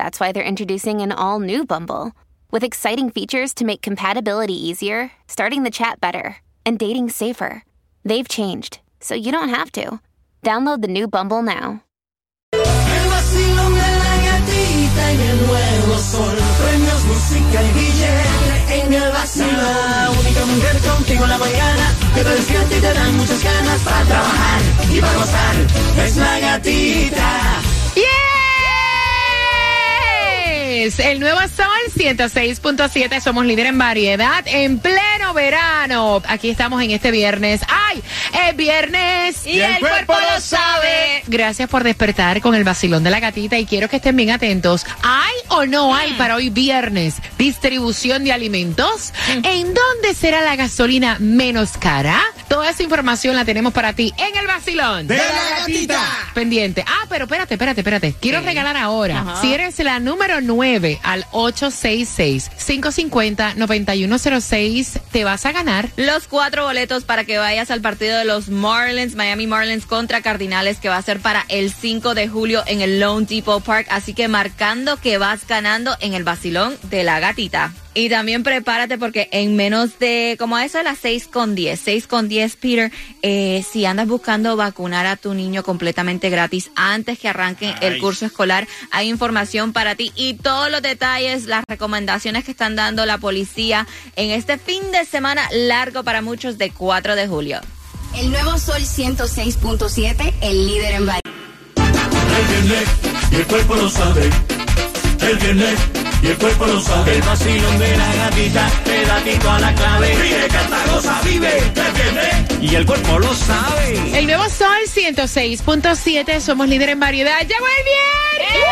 that's why they're introducing an all new Bumble with exciting features to make compatibility easier, starting the chat better, and dating safer. They've changed, so you don't have to. Download the new Bumble now. Que te despierta y te dan muchas ganas para trabajar y para gozar. Es la gatita. El nuevo Sol 106.7. Somos líder en variedad en pleno verano. Aquí estamos en este viernes. ¡Ay! Es viernes. Y el cuerpo lo sabe. Gracias por despertar con el vacilón de la gatita y quiero que estén bien atentos. ¿Hay o no hay para hoy viernes distribución de alimentos? ¿En dónde será la gasolina menos cara? Toda esa información la tenemos para ti en el vacilón. De la gatita. Pendiente. Ah, pero espérate, espérate, espérate. Quiero regalar ahora. Si eres la número 9 al 866-550-9106, te vas a ganar. Los cuatro boletos para que vayas al partido de los Marlins, Miami Marlins contra Cardinales, que va a ser para el 5 de julio en el Lone Depot Park. Así que marcando que vas ganando en el vacilón de la gatita. Y también prepárate porque en menos de, como a eso de las 6 con 10, 6 con 10, Peter, eh, si andas buscando vacunar a tu niño completamente gratis antes que arranque el curso escolar, hay información para ti y todos los detalles, las recomendaciones que están dando la policía en este fin de semana largo para muchos de 4 de julio. El nuevo Sol 106.7, el líder en variedad. El viernes y el cuerpo lo sabe. El viernes y el cuerpo lo sabe. El vacilón de la gatita te da tito a la clave. Vive, canta, goza, vive. Viernes y el cuerpo lo sabe. El nuevo Sol 106.7. Somos líder en variedad. ¡Llegó el viernes!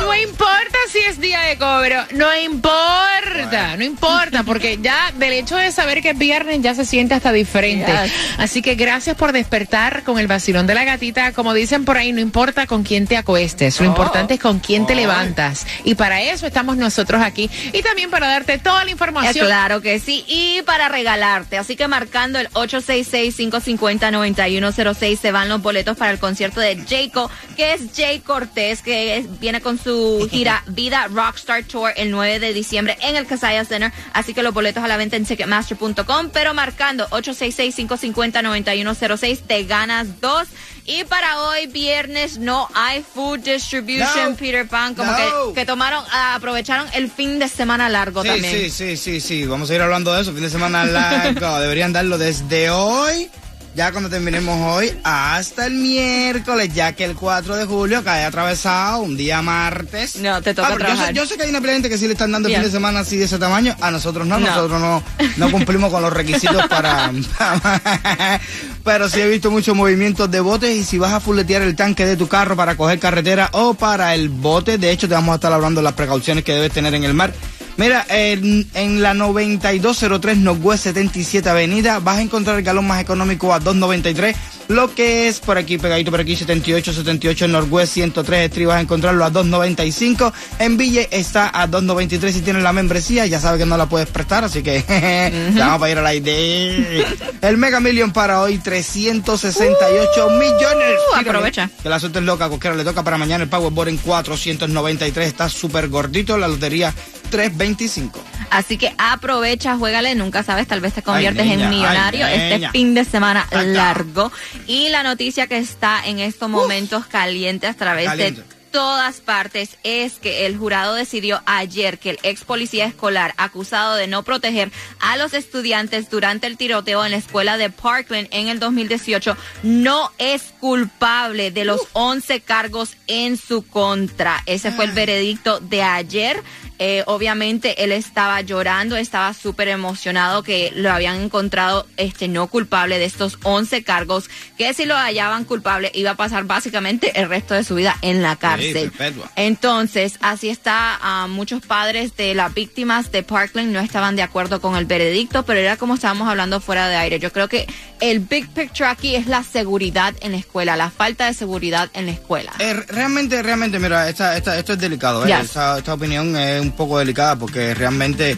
No importa si es día de cobro, no importa, no importa, porque ya del hecho de saber que es viernes ya se siente hasta diferente. Yes. Así que gracias por despertar con el vacilón de la gatita. Como dicen por ahí, no importa con quién te acuestes, lo importante es con quién te levantas. Y para eso estamos nosotros aquí y también para darte toda la Eh, información. claro que sí, y para regalarte. Así que marcando el 866-550-9106 se van los boletos para el concierto de Jayco, que es Jay Cortés, que es- viene con su gira Rockstar Tour el 9 de diciembre en el Casaya Center. Así que los boletos a la venta en Ticketmaster.com, pero marcando 866-550-9106 te ganas dos. Y para hoy, viernes, no hay food distribution, No. Peter Pan, como No. que, que tomaron, ah, aprovecharon el fin de semana largo Sí, también. sí, sí, sí, sí. Vamos a ir hablando de eso. Fin de semana largo. Deberían darlo desde hoy, ya cuando terminemos hoy, hasta el miércoles, ya que el 4 de julio cae atravesado, un día martes. No, te toca Ah, yo sé, trabajar. yo sé que hay una gente que sí le están dando el fin de semana así de ese tamaño. A nosotros no, No. nosotros no, no cumplimos con los requisitos para... Pero sí he visto muchos movimientos de botes y si vas a fuletear el tanque de tu carro para coger carretera o para el bote, de hecho te vamos a estar hablando de las precauciones que debes tener en el mar. Mira, en, en la 9203 Northwest 77 Avenida vas a encontrar el galón más económico a 293. Lo que es por aquí, pegadito por aquí, 78, 78 en Northwest 103 Street vas a encontrarlo a 295. En Ville está a 293 si tienes la membresía. Ya sabes que no la puedes prestar, así que te vamos a ir a la idea. El Mega Million para hoy, 368 millones. Mírame, aprovecha. Que la suerte es loca, cualquiera le toca para mañana el Powerball en 493. Está súper gordito, la lotería 325. Así que aprovecha, juégale, nunca sabes, tal vez te conviertes niña, en millonario ay, este fin de semana Acá. largo. Y la noticia que está en estos momentos caliente a través Caliente. de todas partes es que el jurado decidió ayer que el ex policía escolar acusado de no proteger a los estudiantes durante el tiroteo en la escuela de Parkland en el 2018 no es culpable de los 11 cargos en su contra. Ese fue el veredicto de ayer. Eh, obviamente él estaba llorando, estaba súper emocionado que lo habían encontrado este no culpable de estos 11 cargos, que si lo hallaban culpable iba a pasar básicamente el resto de su vida en la cárcel. Entonces, así está, ah, muchos padres de las víctimas de Parkland no estaban de acuerdo con el veredicto, pero era como estábamos hablando fuera de aire. Yo creo que el big picture aquí es la seguridad en la escuela, la falta de seguridad en la escuela. Eh, realmente, realmente, mira, esta, esta, esto es delicado. ¿eh? Esta, esta opinión es un poco delicada porque realmente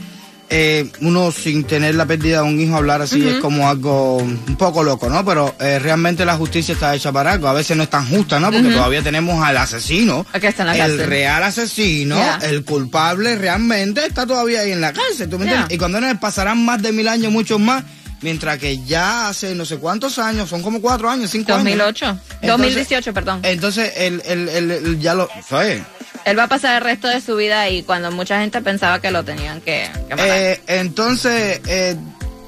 eh, uno sin tener la pérdida de un hijo hablar así es como algo un poco loco, ¿no? Pero eh, realmente la justicia está hecha para algo. A veces no es tan justa, ¿no? Porque todavía tenemos al asesino, Aquí está en la el real asesino, Yeah. el culpable realmente está todavía ahí en la cárcel, ¿tú me entiendes? Yeah. Y cuando no pasarán más de mil años, muchos más. Mientras que ya hace no sé cuántos años, son como cuatro años, cinco años. 2008, Entonces- 2018, perdón. Entonces, el, el, el, el- ya lo. ¿sabes? Él va a pasar el resto de su vida ahí cuando mucha gente pensaba que lo tenían que, que matar. Eh, entonces, eh,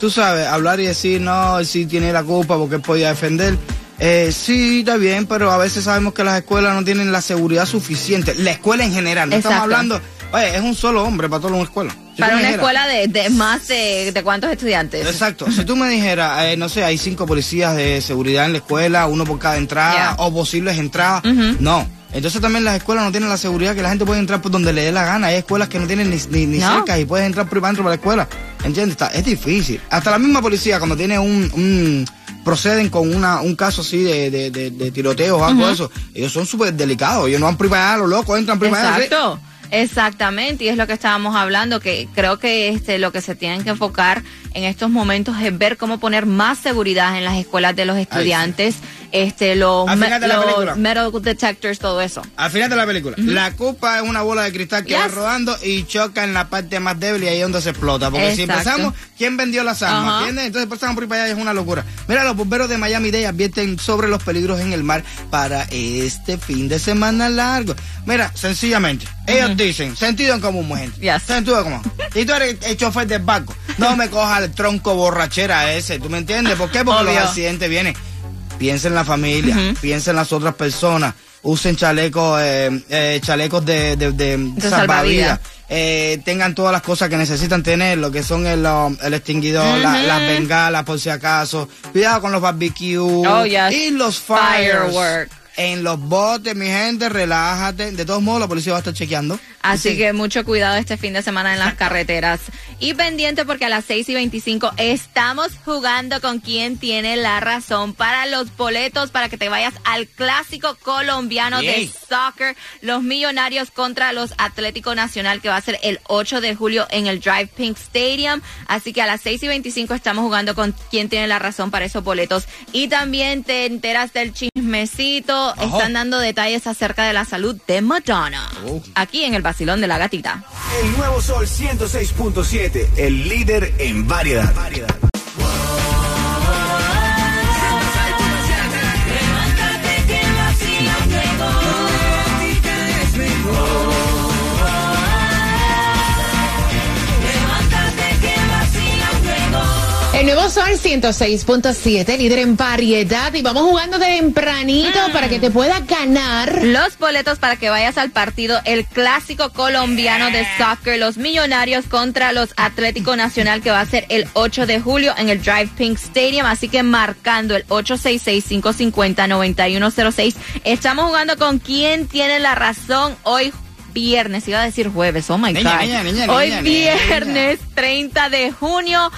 tú sabes, hablar y decir, no, él sí tiene la culpa porque él podía defender. Eh, sí, está bien, pero a veces sabemos que las escuelas no tienen la seguridad suficiente. La escuela en general, no estamos hablando. Oye, es un solo hombre para toda una escuela. Si Para una escuela de, de más de, de cuántos estudiantes. Exacto. Si tú me dijeras, eh, no sé, hay cinco policías de seguridad en la escuela, uno por cada entrada Yeah. o posibles entradas, no. Entonces también las escuelas no tienen la seguridad que la gente puede entrar por donde le dé la gana. Hay escuelas que no tienen ni, ni, ni No. cerca y puedes entrar por dentro para la escuela. ¿Entiendes? Está- es difícil. Hasta la misma policía cuando tiene un... un- proceden con una, un caso así de, de, de, de tiroteo o algo de eso, ellos son súper delicados. Ellos no van primero a los locos, entran primero. así. Exacto. Exactamente, y es lo que estábamos hablando, que creo que este lo que se tienen que enfocar en estos momentos es ver cómo poner más seguridad en las escuelas de los estudiantes, este los, me- de metal detectors, todo eso. Al final de la película, la copa es una bola de cristal que va rodando y choca en la parte más débil y ahí es donde se explota. Porque si empezamos, ¿quién vendió las armas? Ajá. ¿Entiendes? Entonces empezamos por ahí para allá y es una locura. Mira, los bomberos de Miami Dade advierten sobre los peligros en el mar para este fin de semana largo. Mira, sencillamente, ellos dicen, sentido en común, gente. Yes. Sentido en común. Y tú eres el chofer del barco. No me cojas el tronco borrachera ese, ¿tú me entiendes? ¿Por qué? Porque Obvio. los accidentes vienen. Piensa en la familia, Ujú. piensa en las otras personas, usen chalecos, eh, eh, chalecos de, de, de De salvavidas, salvavidas. eh, tengan todas las cosas que necesitan tener, lo que son el, um, el extinguidor, la- las bengalas por si acaso, cuidado con los barbecues Oh, yes. y los fires. Fireworks. En los botes, mi gente, relájate. De todos modos, la policía va a estar chequeando. Así Sí. que mucho cuidado este fin de semana en las carreteras. Y pendiente porque a las 6 y 25 estamos jugando con quien tiene la razón para los boletos para que te vayas al clásico colombiano Yay. de soccer, los millonarios contra los Atlético Nacional que va a ser el 8 de julio en el Drive Pink Stadium. Así que a las 6 y 25 estamos jugando con quien tiene la razón para esos boletos. Y también te enteras del chismecito. Están dando detalles acerca de la salud de Madonna. Oh. Aquí en el Basilón de la Gatita. El nuevo Sol 106.7, el líder en variedad. El nuevo Sol 106.7, líder en variedad. Y vamos jugando de tempranito para que te puedas ganar. Los boletos para que vayas al partido, el clásico colombiano de soccer, los millonarios contra los Atlético Nacional, que va a ser el 8 de julio en el Drive Pink Stadium. Así que marcando el 866-550-9106. Estamos jugando con quién tiene la razón hoy. Viernes, iba a decir jueves, oh my Niña, God. niña, niña, hoy viernes 30 de junio.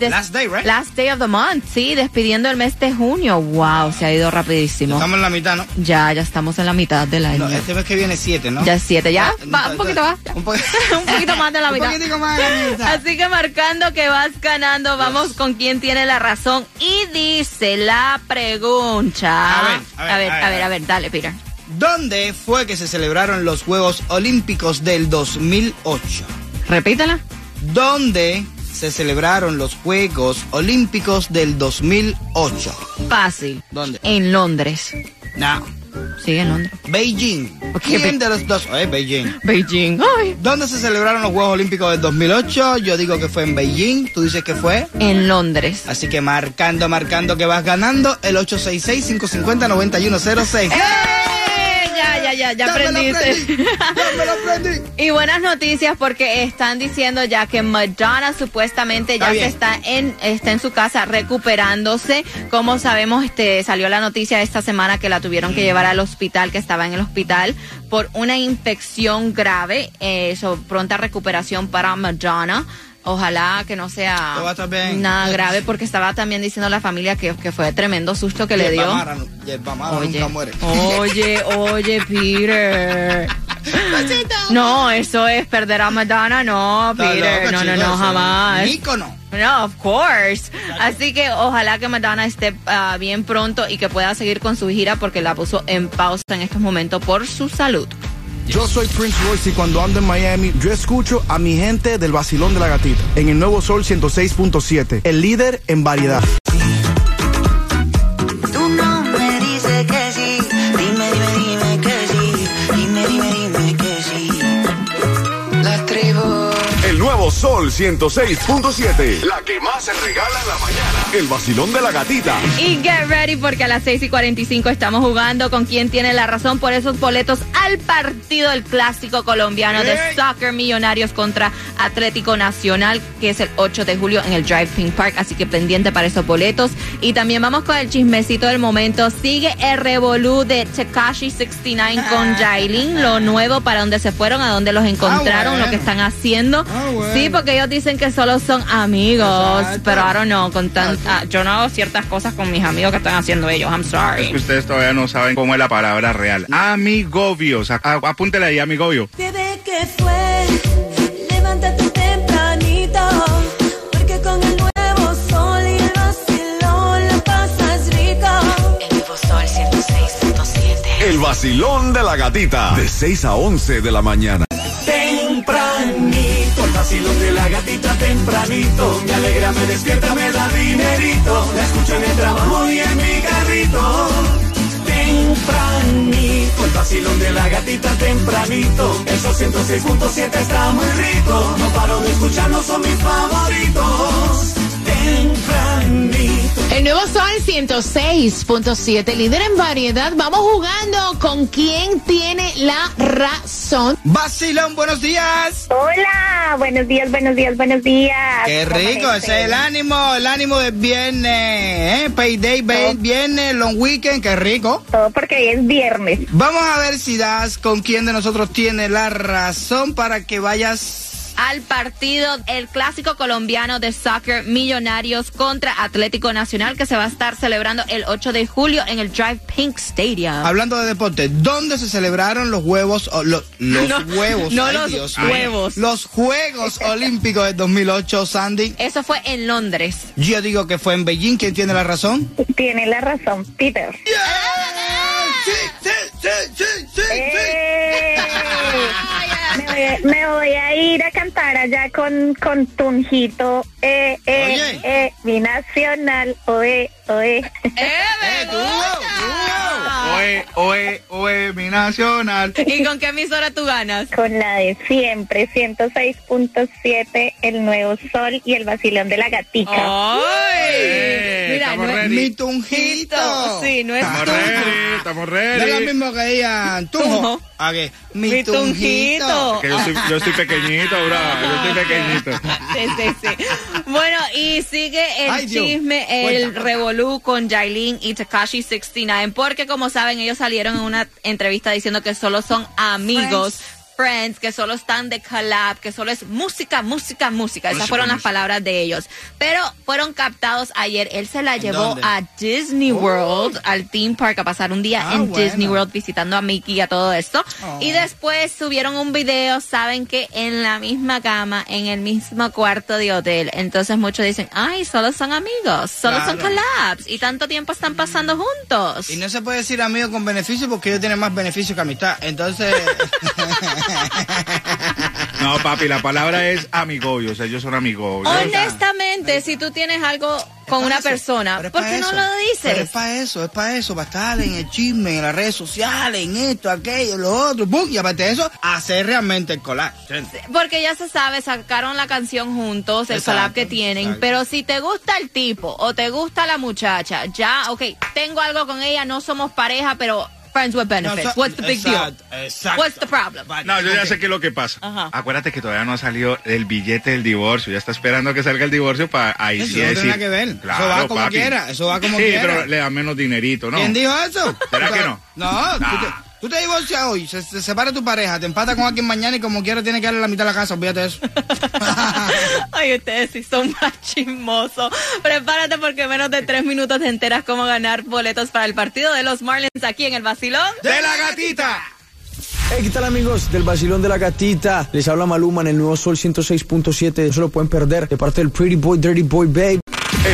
Last day, right? Last day of the month, sí, despidiendo el mes de junio. Wow, se ha ido rapidísimo. Estamos en la mitad, ¿no? Ya, ya estamos en la mitad del año. No, este mes que viene siete, ¿no? Ya es siete, ya. Ah, Va, no, un poquito más. Un, po- Un poquito más de la mitad. Un poquitico más de la mitad. Así que marcando que vas ganando, vamos con quien tiene la razón. Y dice la pregunta. A ver, a ver, a ver, a ver, a ver, a ver, dale, Peter. ¿Dónde fue que se celebraron los Juegos Olímpicos del 2008? Repítela. ¿Dónde se celebraron los Juegos Olímpicos del 2008? Fácil. ¿Dónde? En Londres. No, Sí, en Londres. Beijing. ¿Quién de los dos? Eh, Beijing. Beijing. Ay. ¿Dónde se celebraron los Juegos Olímpicos del 2008? Yo digo que fue en Beijing. Tú dices que fue. En Londres. Así que marcando, marcando que vas ganando el 866-550-9106. ¡Eh! Ya, ya, ya, ya Ya me lo aprendiste. aprendí. Ya me lo aprendí. Y buenas noticias porque están diciendo ya que Madonna supuestamente ya Está se está en está en su casa recuperándose. Como sabemos, este salió la noticia esta semana que la tuvieron que llevar al hospital, que estaba en el hospital por una infección grave. Eh, Eso, pronta recuperación para Madonna. Ojalá que no sea nada grave porque estaba también diciendo la familia que, que fue tremendo susto que le dio. Yerba Oye, nunca muere. oye, oye, Peter. No, eso es perder a Madonna, no, Peter. no, no, no, jamás. No, of course. Así que ojalá que Madonna esté ah, bien pronto y que pueda seguir con su gira porque la puso en pausa en estos momentos por su salud. Yo soy Prince Royce y cuando ando en Miami, yo escucho a mi gente del vacilón de la gatita en el nuevo Sol 106.7, el líder en variedad. Tú no me dices que sí. Dime, dime, dime que sí. Dime, dime, dime que sí. La tribu. El nuevo Sol 106.7. La que más se regala en la mañana. El vacilón de la gatita. Y get ready porque a las 6 y 45 estamos jugando con quien tiene la razón por esos boletos al partido del clásico colombiano de Soccer Millonarios contra Atlético Nacional, que es el 8 de julio en el Drive Pink Park. Así que pendiente para esos boletos. Y también vamos con el chismecito del momento. Sigue el revolú de Tekashi 69 con Jailin, lo nuevo para donde se fueron, a donde los encontraron, bueno. lo que están haciendo. Ah, bueno. Sí, porque ellos dicen que solo son amigos, Exacto. pero I don't know, con tan, ah, yo no hago ciertas cosas con mis amigos que están haciendo ellos. I'm Es que sorry. ustedes todavía no saben cómo es la palabra real. Amigobios. A- a- Apúntele ahí, amigobio. Bebé, ¿qué fue? Levántate tempranito. Porque con el nuevo sol y el vacilón la pasas rico. El nuevo sol 106.7. El vacilón de la gatita. De 6 a 11 de la mañana. Tempranito, el vacilón de la gatita tempranito. Me alegra, me despierta, me da dinerito. La escucho en el trabajo y en mi carrito. El vacilón de la gatita tempranito. Esos 106.7 está muy rico. No paro de escucharlo, son mis favoritos. Tempranito. El nuevo Sol 106.7, líder en variedad. Vamos jugando con quién tiene la razón. Vacilón, buenos días. Hola, buenos días, buenos días, buenos días. Qué ¿Cómo rico, ese es el ánimo, el ánimo del viernes, ¿eh? Payday, ve- viernes, long weekend, qué rico. Todo porque hoy es viernes. Vamos a ver si das con quién de nosotros tiene la razón para que vayas. Al partido, el clásico colombiano de soccer Millonarios contra Atlético Nacional que se va a estar celebrando el 8 de julio en el Drive Pink Stadium. Hablando de deporte, ¿dónde se celebraron los huevos, o lo- los No, huevos? no ay, los Dios huevos. Los Juegos Olímpicos de 2008, Sandy. Eso fue en Londres. Yo digo que fue en Beijing, ¿quién tiene la razón? Tiene la razón, Peter. Sí, sí, sí, sí, sí, ¡Eh! Me voy, me voy a ir a cantar allá con, con Tunjito. Eh, eh, Oye. eh, mi nacional. Oe, oe. Eh, tú. Oe, oe, mi nacional. ¿Y con qué emisora tú ganas? Con la de siempre, 106.7, el nuevo sol y el vacilón de la gatica. ¡Ay! Eh, Mira, estamos no es- ready. Mi tunjito. Sí, no es Estamos tunjo. ready, estamos No es lo ready. mismo que digan tunjo. Tunjo. ¿A qué? Mi, Mi tunjito. tunjito. Que yo soy, yo soy pequeñito, bro. Yo soy pequeñito. Sí, sí, sí. Bueno, y sigue el Ay, Dios. chisme, el revolú con Jailin y Takashi 69, porque como saben, ellos salieron en una entrevista diciendo que solo son amigos. Friends, que solo están de collab, que solo es música, música, música. Esas fueron las palabras de ellos. Pero fueron captados ayer. Él se la llevó dónde? a Disney World, al theme park, a pasar un día Ah, en bueno. Disney World visitando a Mickey y a todo esto. Oh. Y después subieron un video, saben que en la misma cama, en el mismo cuarto de hotel. Entonces muchos dicen, ay, solo son amigos, solo son Claro. collabs y tanto tiempo están pasando juntos. Y no se puede decir amigo con beneficio porque ellos tienen más beneficio que amistad. Entonces. No, papi, la palabra es amigobios. Ellos son amigobios. Honestamente, si tú tienes algo con una persona, Pero ¿por qué no lo Pero dices? es para eso, es para eso, para estar en el chisme, en las redes sociales, en esto, aquello, lo otro, ¡pum! y aparte de eso, hacer realmente el collage. Porque ya se sabe, sacaron la canción juntos, el Exacto, collab que tienen. exacto. Pero si te gusta el tipo o te gusta la muchacha, ya, ok, tengo algo con ella, no somos pareja, pero friends with benefits. No, so- What's the big exacto, deal? exacto. What's the problem? No, yo ya sé qué es lo que pasa. Ajá. Acuérdate que todavía no ha salido el billete del divorcio. Ya está esperando que salga el divorcio para ahí Eso sí no tiene decir. que ver. Claro, Eso va como papi. quiera, eso va como sí, quiera. pero le da menos dinerito, ¿no? ¿Quién dijo eso? ¿Será que te- no? No, tú Nah. Te, tú te divorcias hoy, se, se separa tu pareja, te empata con alguien mañana y como quiera tiene que darle la mitad de la casa, olvídate de eso. Ay, ustedes sí son más chismosos. Prepárate porque en menos de tres minutos te enteras cómo ganar boletos para el partido de los Marlins aquí en el Basilón. ¡De la gatita! Hey, ¿qué tal amigos del Basilón de la Gatita? Les habla Maluma en el nuevo Sol 106.7. No se lo pueden perder de parte del Pretty Boy, Dirty Boy, Babe.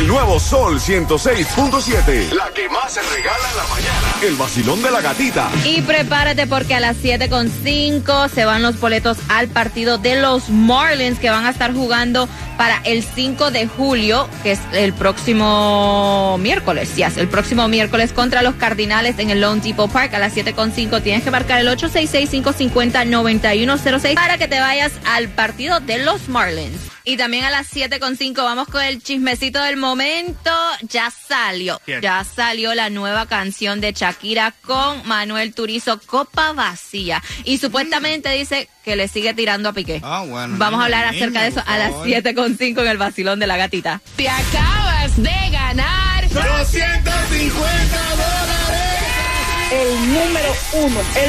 Nuevo Sol 106.7. La que más se regala en la mañana. El vacilón de la gatita. Y prepárate porque a las 7.5 se van los boletos al partido de los Marlins que van a estar jugando para el 5 de julio, que es el próximo miércoles. Yes, el próximo miércoles contra los Cardinales en el Lone Depot Park a las 7.5. Tienes que marcar el 866-550-9106 para que te vayas al partido de los Marlins. Y también a las 7.5 vamos con el chismecito del momento. Ya salió, Bien. ya salió la nueva canción de Shakira con Manuel Turizo, Copa Vacía. Y supuestamente dice que le sigue tirando a Piqué. Ah, bueno. Vamos a hablar acerca de eso a las favor. 7.5 en el vacilón de la gatita. Te acabas de ganar 250 dólares. El número uno, el